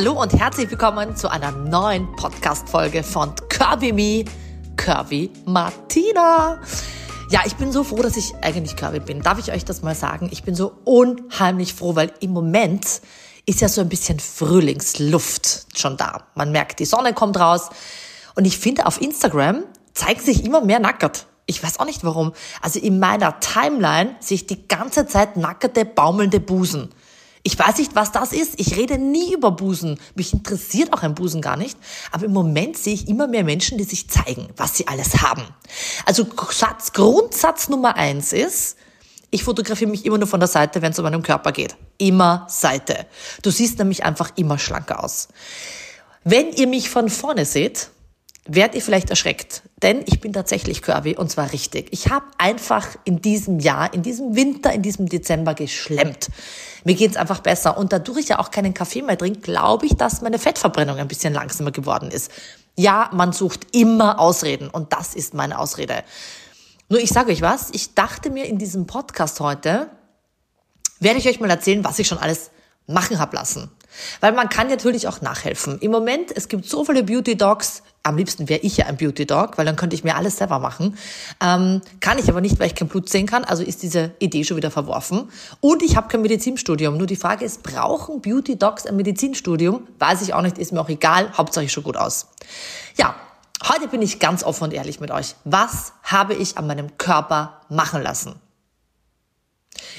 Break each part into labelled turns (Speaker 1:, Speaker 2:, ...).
Speaker 1: Hallo und herzlich willkommen zu einer neuen Podcast-Folge von Curvy Me, Curvy Martina. Ja, ich bin so froh, dass ich eigentlich Curvy bin. Darf ich euch das mal sagen? Ich bin so unheimlich froh, weil im Moment ist ja so ein bisschen Frühlingsluft schon da. Man merkt, die Sonne kommt raus. Und ich finde, auf Instagram zeigen sich immer mehr nackert. Ich weiß auch nicht warum. Also in meiner Timeline sehe ich die ganze Zeit nackerte, baumelnde Busen. Ich weiß nicht, was das ist. Ich rede nie über Busen. Mich interessiert auch ein Busen gar nicht. Aber im Moment sehe ich immer mehr Menschen, die sich zeigen, was sie alles haben. Also Satz, Grundsatz Nummer eins ist, ich fotografiere mich immer nur von der Seite, wenn es um meinen Körper geht. Immer Seite. Du siehst nämlich einfach immer schlanker aus. Wenn ihr mich von vorne seht, werdet ihr vielleicht erschreckt, denn ich bin tatsächlich curvy und zwar richtig. Ich habe einfach in diesem Jahr, in diesem Winter, in diesem Dezember geschlemmt. Mir geht's einfach besser und dadurch ich ja auch keinen Kaffee mehr trinke, glaube ich, dass meine Fettverbrennung ein bisschen langsamer geworden ist. Ja, man sucht immer Ausreden und das ist meine Ausrede. Nur ich sage euch was, ich dachte mir in diesem Podcast heute, werde ich euch mal erzählen, was ich schon alles machen hab lassen. Weil man kann natürlich auch nachhelfen. Im Moment, es gibt so viele Beauty Dogs, am liebsten wäre ich ja ein Beauty Dog, weil dann könnte ich mir alles selber machen. Ähm, kann ich aber nicht, weil ich kein Blut sehen kann, also ist diese Idee schon wieder verworfen. Und ich habe kein Medizinstudium. Nur die Frage ist, brauchen Beauty Dogs ein Medizinstudium? Weiß ich auch nicht, ist mir auch egal, Hauptsache ich schon gut aus. Ja, heute bin ich ganz offen und ehrlich mit euch. Was habe ich an meinem Körper machen lassen?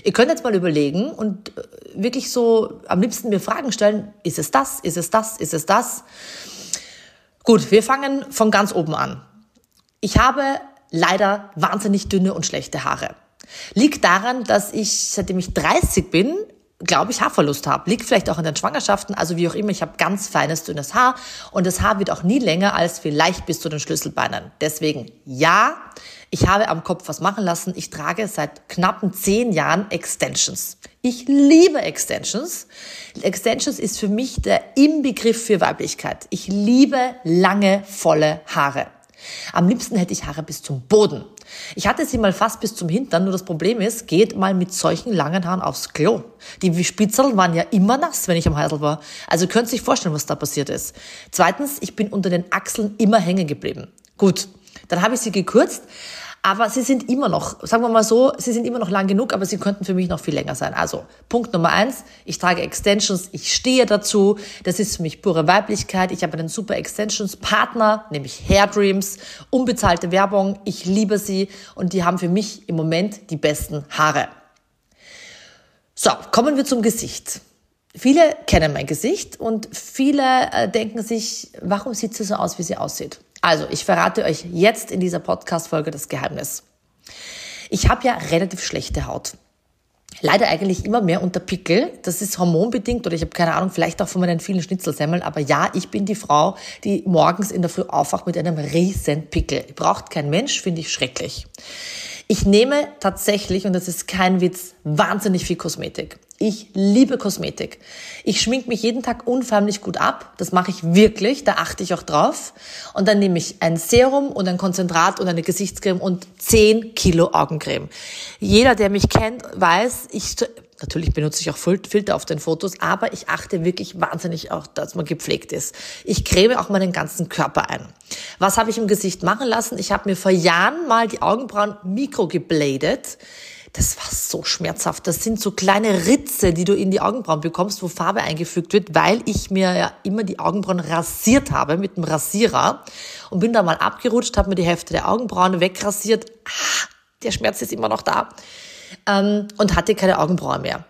Speaker 1: Ihr könnt jetzt mal überlegen und äh, wirklich so am liebsten mir Fragen stellen, ist es das, ist es das, ist es das? Gut, wir fangen von ganz oben an. Ich habe leider wahnsinnig dünne und schlechte Haare. Liegt daran, dass ich, seitdem ich 30 bin, glaube ich, Haarverlust habe. Liegt vielleicht auch in den Schwangerschaften, also wie auch immer, ich habe ganz feines, dünnes Haar und das Haar wird auch nie länger als vielleicht bis zu den Schlüsselbeinen. Deswegen ja, ich habe am Kopf was machen lassen. Ich trage seit knappen zehn Jahren Extensions. Ich liebe Extensions. Extensions ist für mich der Inbegriff für Weiblichkeit. Ich liebe lange, volle Haare. Am liebsten hätte ich Haare bis zum Boden. Ich hatte sie mal fast bis zum Hintern, nur das Problem ist, geht mal mit solchen langen Haaren aufs Klo. Die Spitzeln waren ja immer nass, wenn ich am Heisel war. Also könnt ihr euch vorstellen, was da passiert ist. Zweitens, ich bin unter den Achseln immer hängen geblieben. Gut, dann habe ich sie gekürzt, aber sie sind immer noch, sagen wir mal so, sie sind immer noch lang genug, aber sie könnten für mich noch viel länger sein. Also Punkt Nummer eins, ich trage Extensions, ich stehe dazu. Das ist für mich pure Weiblichkeit. Ich habe einen super Extensions-Partner, nämlich Hair Dreams, unbezahlte Werbung. Ich liebe sie und die haben für mich im Moment die besten Haare. So, kommen wir zum Gesicht. Viele kennen mein Gesicht und viele äh, denken sich, warum sieht sie so aus, wie sie aussieht? Also, ich verrate euch jetzt in dieser Podcast-Folge das Geheimnis. Ich habe ja relativ schlechte Haut. Leider eigentlich immer mehr unter Pickel. Das ist hormonbedingt oder ich habe keine Ahnung, vielleicht auch von meinen vielen Schnitzelsemmeln. Aber ja, ich bin die Frau, die morgens in der Früh aufwacht mit einem riesen Pickel. Braucht kein Mensch, finde ich schrecklich. Ich nehme tatsächlich, und das ist kein Witz, wahnsinnig viel Kosmetik. Ich liebe Kosmetik. Ich schmink mich jeden Tag unförmlich gut ab. Das mache ich wirklich. Da achte ich auch drauf. Und dann nehme ich ein Serum und ein Konzentrat und eine Gesichtscreme und 10 Kilo Augencreme. Jeder, der mich kennt, weiß, ich Natürlich benutze ich auch Filter auf den Fotos, aber ich achte wirklich wahnsinnig auch, dass man gepflegt ist. Ich creme auch meinen ganzen Körper ein. Was habe ich im Gesicht machen lassen? Ich habe mir vor Jahren mal die Augenbrauen mikrogebladet. Das war so schmerzhaft. Das sind so kleine Ritze, die du in die Augenbrauen bekommst, wo Farbe eingefügt wird, weil ich mir ja immer die Augenbrauen rasiert habe mit dem Rasierer und bin da mal abgerutscht, habe mir die Hälfte der Augenbrauen wegrasiert. Ah, der Schmerz ist immer noch da ähm, und hatte keine Augenbraue mehr.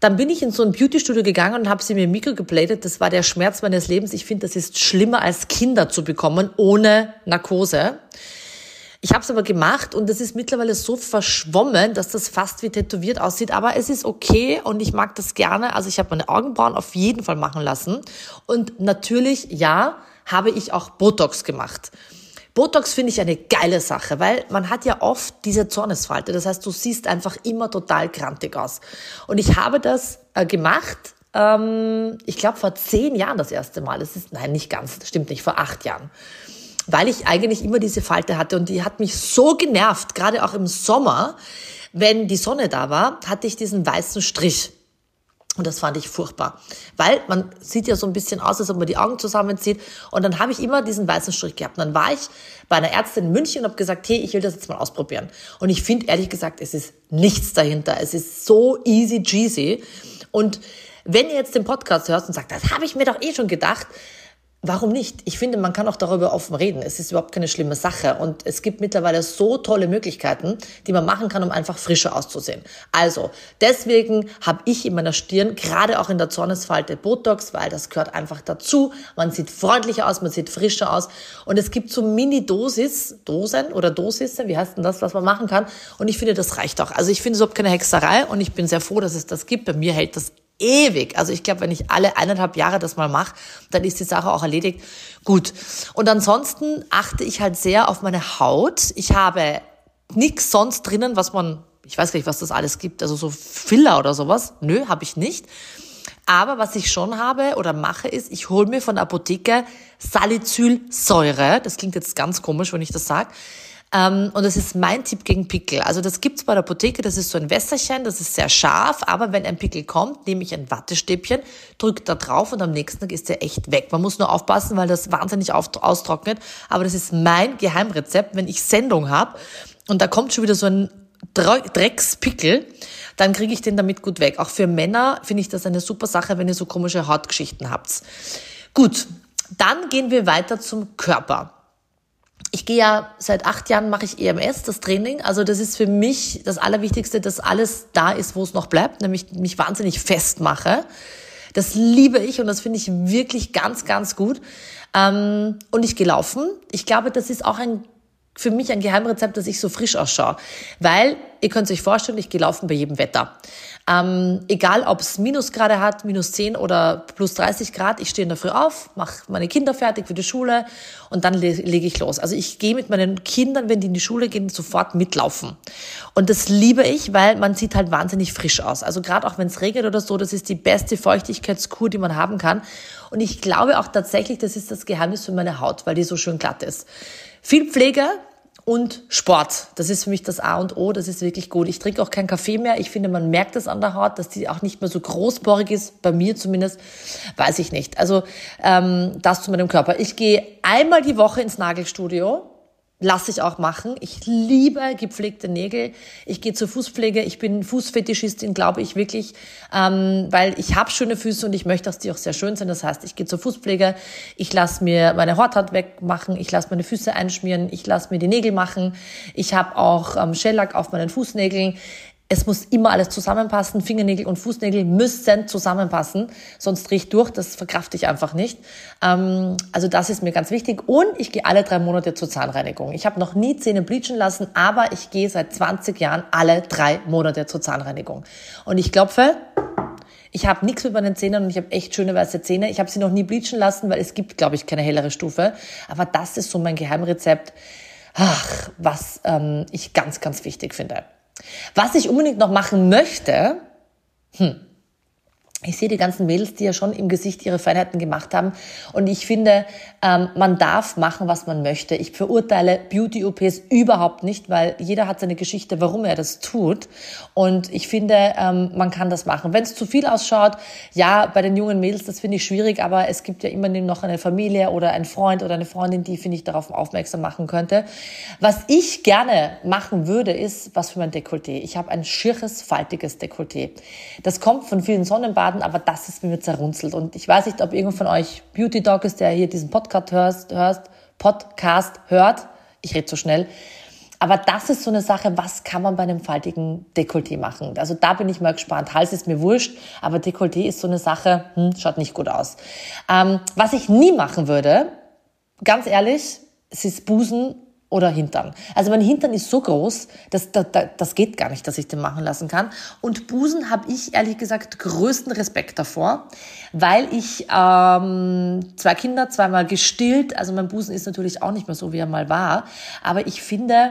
Speaker 1: Dann bin ich in so ein Beautystudio gegangen und habe sie mir mikrogebladet. Das war der Schmerz meines Lebens. Ich finde, das ist schlimmer als Kinder zu bekommen ohne Narkose. Ich habe es aber gemacht und das ist mittlerweile so verschwommen, dass das fast wie tätowiert aussieht. Aber es ist okay und ich mag das gerne. Also ich habe meine Augenbrauen auf jeden Fall machen lassen. Und natürlich, ja, habe ich auch Botox gemacht. Botox finde ich eine geile Sache, weil man hat ja oft diese Zornesfalte. Das heißt, du siehst einfach immer total grantig aus. Und ich habe das äh, gemacht, ähm, ich glaube vor zehn Jahren das erste Mal. Das ist, nein, nicht ganz, das stimmt nicht, vor acht Jahren. Weil ich eigentlich immer diese Falte hatte und die hat mich so genervt, gerade auch im Sommer, wenn die Sonne da war, hatte ich diesen weißen Strich. Und das fand ich furchtbar. Weil man sieht ja so ein bisschen aus, als ob man die Augen zusammenzieht. Und dann habe ich immer diesen weißen Strich gehabt. Und dann war ich bei einer Ärztin in München und habe gesagt, hey, ich will das jetzt mal ausprobieren. Und ich finde ehrlich gesagt, es ist nichts dahinter. Es ist so easy cheesy. Und wenn ihr jetzt den Podcast hört und sagt, das habe ich mir doch eh schon gedacht, Warum nicht? Ich finde, man kann auch darüber offen reden. Es ist überhaupt keine schlimme Sache. Und es gibt mittlerweile so tolle Möglichkeiten, die man machen kann, um einfach frischer auszusehen. Also, deswegen habe ich in meiner Stirn, gerade auch in der Zornesfalte, Botox, weil das gehört einfach dazu. Man sieht freundlicher aus, man sieht frischer aus. Und es gibt so Mini-Dosis, Dosen oder Dosisse, wie heißt denn das, was man machen kann? Und ich finde, das reicht auch. Also ich finde es überhaupt keine Hexerei und ich bin sehr froh, dass es das gibt. Bei mir hält das ewig. Also ich glaube, wenn ich alle eineinhalb Jahre das mal mache, dann ist die Sache auch erledigt. Gut. Und ansonsten achte ich halt sehr auf meine Haut. Ich habe nichts sonst drinnen, was man, ich weiß gar nicht, was das alles gibt, also so Filler oder sowas. Nö, habe ich nicht. Aber was ich schon habe oder mache, ist, ich hole mir von der Apotheke Salicylsäure. Das klingt jetzt ganz komisch, wenn ich das sage. Ähm, und das ist mein Tipp gegen Pickel. Also das gibt's bei der Apotheke, das ist so ein Wässerchen, das ist sehr scharf, aber wenn ein Pickel kommt, nehme ich ein Wattestäbchen, drücke da drauf und am nächsten Tag ist der echt weg. Man muss nur aufpassen, weil das wahnsinnig austrocknet. Aber das ist mein Geheimrezept, wenn ich Sendung habe und da kommt schon wieder so ein Dreckspickel, dann kriege ich den damit gut weg. Auch für Männer finde ich das eine super Sache, wenn ihr so komische Hautgeschichten habt. Gut, dann gehen wir weiter zum Körper ich gehe ja seit acht Jahren mache ich EMS, das Training. Also das ist für mich das Allerwichtigste, dass alles da ist, wo es noch bleibt, nämlich mich wahnsinnig festmache. Das liebe ich und das finde ich wirklich ganz, ganz gut. Ähm, und ich gehe laufen. Ich glaube, das ist auch ein für mich ein Geheimrezept, dass ich so frisch ausschaue. Weil, ihr könnt euch vorstellen, ich gehe laufen bei jedem Wetter. Ähm, egal, ob es Minusgrade hat, minus 10 oder plus 30 Grad, ich stehe in der Früh auf, mache meine Kinder fertig für die Schule und dann le lege ich los. Also ich gehe mit meinen Kindern, wenn die in die Schule gehen, sofort mitlaufen. Und das liebe ich, weil man sieht halt wahnsinnig frisch aus. Also gerade auch wenn es regnet oder so, das ist die beste Feuchtigkeitskur, die man haben kann. Und ich glaube auch tatsächlich, das ist das Geheimnis für meine Haut, weil die so schön glatt ist. Viel Pflege, und Sport. Das ist für mich das A und O. Das ist wirklich gut. Ich trinke auch keinen Kaffee mehr. Ich finde, man merkt es an der Haut, dass die auch nicht mehr so großbohrig ist. Bei mir zumindest, weiß ich nicht. Also ähm, das zu meinem Körper. Ich gehe einmal die Woche ins Nagelstudio lasse ich auch machen. Ich liebe gepflegte Nägel. Ich gehe zur Fußpflege. Ich bin Fußfetischistin, glaube ich wirklich, ähm, weil ich habe schöne Füße und ich möchte, dass die auch sehr schön sind. Das heißt, ich gehe zur Fußpflege. Ich lasse mir meine Horthaut wegmachen. Ich lasse meine Füße einschmieren. Ich lasse mir die Nägel machen. Ich habe auch ähm, Shellack auf meinen Fußnägeln. Es muss immer alles zusammenpassen. Fingernägel und Fußnägel müssen zusammenpassen, sonst ich durch. Das verkrafte ich einfach nicht. Ähm, also das ist mir ganz wichtig. Und ich gehe alle drei Monate zur Zahnreinigung. Ich habe noch nie Zähne bleachen lassen, aber ich gehe seit 20 Jahren alle drei Monate zur Zahnreinigung. Und ich klopfe. Ich habe nichts mit meinen Zähnen und ich habe echt schöne weiße Zähne. Ich habe sie noch nie bleachen lassen, weil es gibt, glaube ich, keine hellere Stufe. Aber das ist so mein Geheimrezept. Ach, was ähm, ich ganz, ganz wichtig finde. Was ich unbedingt noch machen möchte, hm, ich sehe die ganzen Mädels, die ja schon im Gesicht ihre Feinheiten gemacht haben. Und ich finde, ähm, man darf machen, was man möchte. Ich verurteile Beauty-OPs überhaupt nicht, weil jeder hat seine Geschichte, warum er das tut. Und ich finde, ähm, man kann das machen. Wenn es zu viel ausschaut, ja, bei den jungen Mädels, das finde ich schwierig, aber es gibt ja immer noch eine Familie oder ein Freund oder eine Freundin, die, finde ich, darauf aufmerksam machen könnte. Was ich gerne machen würde, ist was für mein Dekolleté. Ich habe ein schirres, faltiges Dekolleté. Das kommt von vielen Sonnenbaden Schaden, aber das ist mir zerrunzelt. Und ich weiß nicht, ob irgendwo von euch Beauty Dog ist, der hier diesen Podcast hörst, hörst Podcast hört. Ich rede so schnell. Aber das ist so eine Sache, was kann man bei einem faltigen Dekolleté machen? Also da bin ich mal gespannt. Hals ist mir wurscht, aber Dekolleté ist so eine Sache, hm, schaut nicht gut aus. Ähm, was ich nie machen würde, ganz ehrlich, es ist Busen oder Hintern. Also mein Hintern ist so groß, dass das, das geht gar nicht, dass ich den machen lassen kann. Und Busen habe ich ehrlich gesagt größten Respekt davor, weil ich ähm, zwei Kinder zweimal gestillt, also mein Busen ist natürlich auch nicht mehr so, wie er mal war, aber ich finde,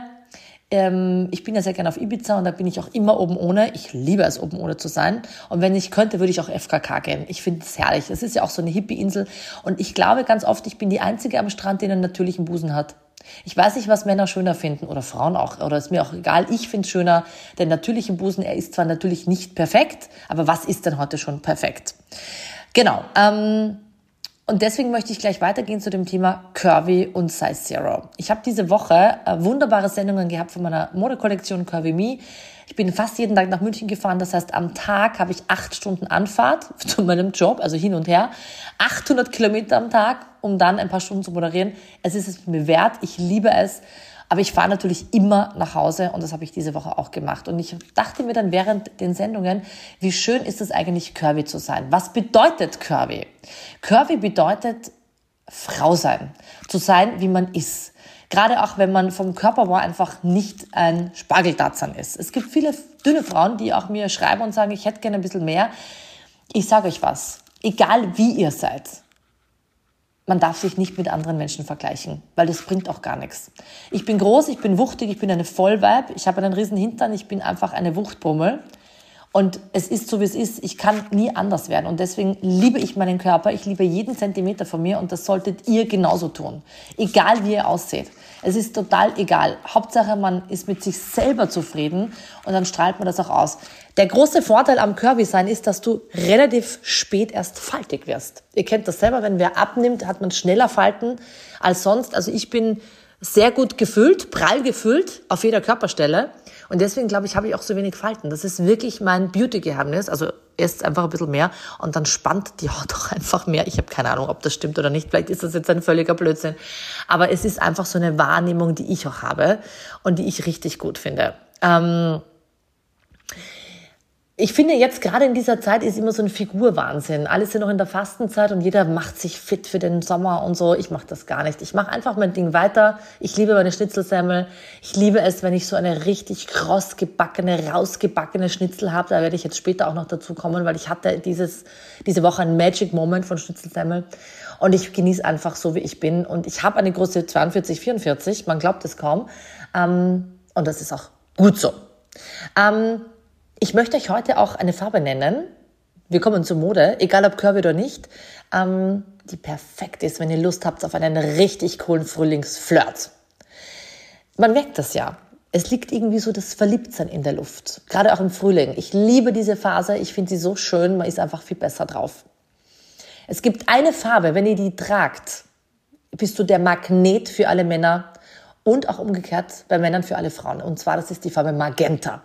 Speaker 1: ähm, ich bin ja sehr gerne auf Ibiza und da bin ich auch immer oben ohne. Ich liebe es, oben ohne zu sein. Und wenn ich könnte, würde ich auch FKK gehen. Ich finde es herrlich. Es ist ja auch so eine Hippie-Insel. Und ich glaube ganz oft, ich bin die Einzige am Strand, die einen natürlichen Busen hat. Ich weiß nicht, was Männer schöner finden oder Frauen auch, oder ist mir auch egal. Ich finde es schöner, den natürlichen Busen, er ist zwar natürlich nicht perfekt, aber was ist denn heute schon perfekt? Genau. Ähm, und deswegen möchte ich gleich weitergehen zu dem Thema Curvy und Size Zero. Ich habe diese Woche äh, wunderbare Sendungen gehabt von meiner Modekollektion Curvy Me. Ich bin fast jeden Tag nach München gefahren. Das heißt, am Tag habe ich acht Stunden Anfahrt zu meinem Job, also hin und her. 800 Kilometer am Tag, um dann ein paar Stunden zu moderieren. Es ist es mir wert. Ich liebe es. Aber ich fahre natürlich immer nach Hause und das habe ich diese Woche auch gemacht. Und ich dachte mir dann während den Sendungen, wie schön ist es eigentlich, curvy zu sein? Was bedeutet curvy? Curvy bedeutet Frau sein, zu sein, wie man ist. Gerade auch, wenn man vom Körperbau einfach nicht ein Spargeltatzern ist. Es gibt viele dünne Frauen, die auch mir schreiben und sagen, ich hätte gerne ein bisschen mehr. Ich sage euch was, egal wie ihr seid, man darf sich nicht mit anderen Menschen vergleichen, weil das bringt auch gar nichts. Ich bin groß, ich bin wuchtig, ich bin eine Vollweib, ich habe einen riesen Hintern, ich bin einfach eine Wuchtbummel. Und es ist so, wie es ist. Ich kann nie anders werden. Und deswegen liebe ich meinen Körper. Ich liebe jeden Zentimeter von mir. Und das solltet ihr genauso tun. Egal wie ihr aussieht. Es ist total egal. Hauptsache, man ist mit sich selber zufrieden und dann strahlt man das auch aus. Der große Vorteil am Curvy-Sein ist, dass du relativ spät erst faltig wirst. Ihr kennt das selber, wenn wer abnimmt, hat man schneller Falten als sonst. Also ich bin sehr gut gefüllt, prall gefüllt auf jeder Körperstelle. Und deswegen glaube ich, habe ich auch so wenig Falten. Das ist wirklich mein Beauty-Geheimnis. Also erst einfach ein bisschen mehr und dann spannt die Haut auch einfach mehr. Ich habe keine Ahnung, ob das stimmt oder nicht. Vielleicht ist das jetzt ein völliger Blödsinn. Aber es ist einfach so eine Wahrnehmung, die ich auch habe und die ich richtig gut finde. Ähm, ich finde jetzt gerade in dieser Zeit ist immer so ein Figurwahnsinn. Alle sind noch in der Fastenzeit und jeder macht sich fit für den Sommer und so. Ich mache das gar nicht. Ich mache einfach mein Ding weiter. Ich liebe meine Schnitzelsemmel. Ich liebe es, wenn ich so eine richtig kross gebackene, rausgebackene Schnitzel habe. Da werde ich jetzt später auch noch dazu kommen, weil ich hatte dieses, diese Woche ein Magic Moment von Schnitzelsemmel. Und ich genieße einfach so, wie ich bin. Und ich habe eine Größe 42, 44. Man glaubt es kaum. Ähm, und das ist auch gut so. Ähm, ich möchte euch heute auch eine Farbe nennen. Wir kommen zur Mode, egal ob curvy oder nicht, ähm, die perfekt ist, wenn ihr Lust habt auf einen richtig coolen Frühlingsflirt. Man merkt das ja. Es liegt irgendwie so das Verliebtsein in der Luft. Gerade auch im Frühling. Ich liebe diese Phase. Ich finde sie so schön. Man ist einfach viel besser drauf. Es gibt eine Farbe, wenn ihr die tragt, bist du der Magnet für alle Männer und auch umgekehrt bei Männern für alle Frauen. Und zwar, das ist die Farbe Magenta.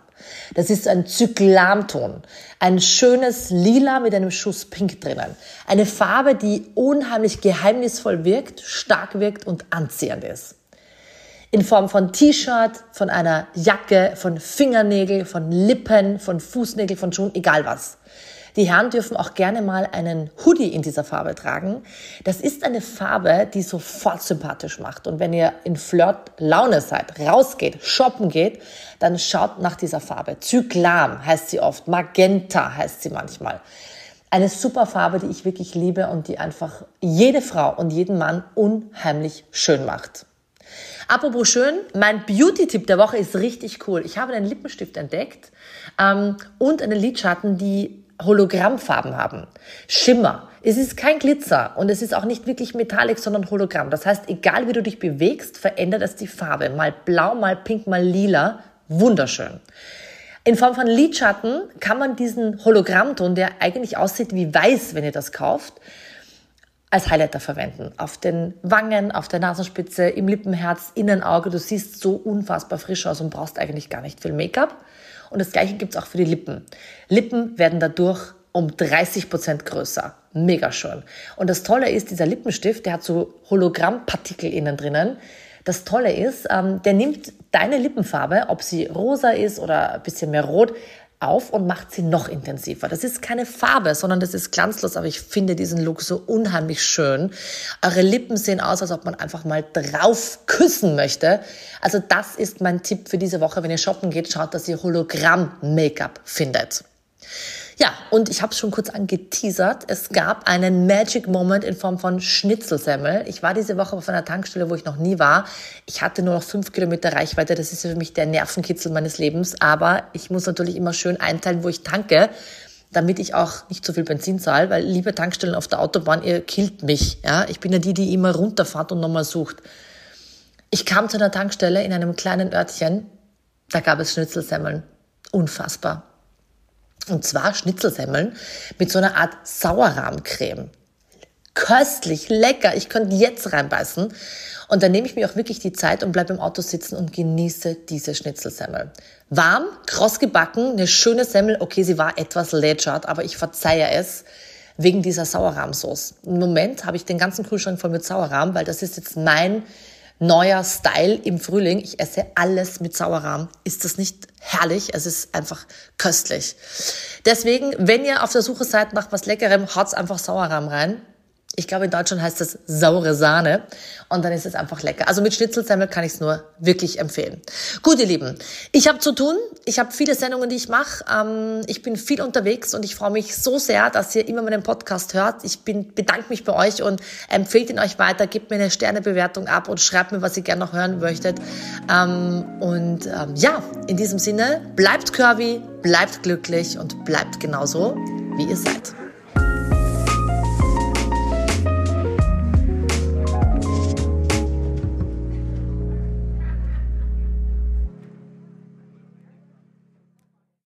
Speaker 1: Das ist ein Zyklamton. Ein schönes Lila mit einem Schuss Pink drinnen. Eine Farbe, die unheimlich geheimnisvoll wirkt, stark wirkt und anziehend ist. In Form von T-Shirt, von einer Jacke, von Fingernägel, von Lippen, von Fußnägel, von Schuhen, egal was. Die Herren dürfen auch gerne mal einen Hoodie in dieser Farbe tragen. Das ist eine Farbe, die sofort sympathisch macht. Und wenn ihr in Flirt-Laune seid, rausgeht, shoppen geht, dann schaut nach dieser Farbe. Zyklam heißt sie oft, Magenta heißt sie manchmal. Eine super Farbe, die ich wirklich liebe und die einfach jede Frau und jeden Mann unheimlich schön macht. Apropos schön, mein Beauty-Tipp der Woche ist richtig cool. Ich habe einen Lippenstift entdeckt ähm, und einen Lidschatten, die Hologrammfarben haben. Schimmer. Es ist kein Glitzer und es ist auch nicht wirklich metallic, sondern Hologramm. Das heißt, egal wie du dich bewegst, verändert es die Farbe. Mal blau, mal pink, mal lila. Wunderschön. In Form von Lidschatten kann man diesen Hologrammton, der eigentlich aussieht wie weiß, wenn ihr das kauft, als Highlighter verwenden. Auf den Wangen, auf der Nasenspitze, im Lippenherz, Innenauge. Du siehst so unfassbar frisch aus und brauchst eigentlich gar nicht viel Make-up. Und das gleiche gibt's auch für die Lippen. Lippen werden dadurch um 30 Prozent größer. Mega schön. Und das Tolle ist, dieser Lippenstift, der hat so Hologrammpartikel innen drinnen. Das Tolle ist, ähm, der nimmt deine Lippenfarbe, ob sie rosa ist oder ein bisschen mehr rot, auf und macht sie noch intensiver. Das ist keine Farbe, sondern das ist glanzlos, aber ich finde diesen Look so unheimlich schön. Eure Lippen sehen aus, als ob man einfach mal drauf küssen möchte. Also das ist mein Tipp für diese Woche. Wenn ihr shoppen geht, schaut, dass ihr Hologramm-Make-up findet. Ja, und ich habe es schon kurz angeteasert. Es gab einen Magic Moment in Form von Schnitzelsemmel. Ich war diese Woche auf einer Tankstelle, wo ich noch nie war. Ich hatte nur noch fünf Kilometer Reichweite. Das ist für mich der Nervenkitzel meines Lebens. Aber ich muss natürlich immer schön einteilen, wo ich tanke damit ich auch nicht so viel Benzin zahle, weil liebe Tankstellen auf der Autobahn, ihr killt mich. Ja? Ich bin ja die, die immer runterfahrt und nochmal sucht. Ich kam zu einer Tankstelle in einem kleinen Örtchen, da gab es Schnitzelsemmeln. Unfassbar. Und zwar Schnitzelsemmeln mit so einer Art Sauerrahmcreme. Köstlich, lecker. Ich könnte jetzt reinbeißen. Und dann nehme ich mir auch wirklich die Zeit und bleibe im Auto sitzen und genieße diese Schnitzelsemmel. Warm, kross gebacken, eine schöne Semmel. Okay, sie war etwas lätschert, aber ich verzeihe es wegen dieser Sauerrahmsauce. Im Moment habe ich den ganzen Kühlschrank voll mit Sauerrahm, weil das ist jetzt mein neuer Style im Frühling. Ich esse alles mit Sauerrahm. Ist das nicht herrlich? Es ist einfach köstlich. Deswegen, wenn ihr auf der Suche seid nach was Leckerem, haut's einfach Sauerrahm rein. Ich glaube, in Deutschland heißt das saure Sahne und dann ist es einfach lecker. Also mit Schnitzelsemmel kann ich es nur wirklich empfehlen. Gut, ihr Lieben, ich habe zu tun. Ich habe viele Sendungen, die ich mache. Ähm, ich bin viel unterwegs und ich freue mich so sehr, dass ihr immer meinen Podcast hört. Ich bin, bedanke mich bei euch und empfehlt ihn euch weiter. Gebt mir eine Sternebewertung ab und schreibt mir, was ihr gerne noch hören möchtet. Ähm, und ähm, ja, in diesem Sinne, bleibt curvy, bleibt glücklich und bleibt genauso, wie ihr seid.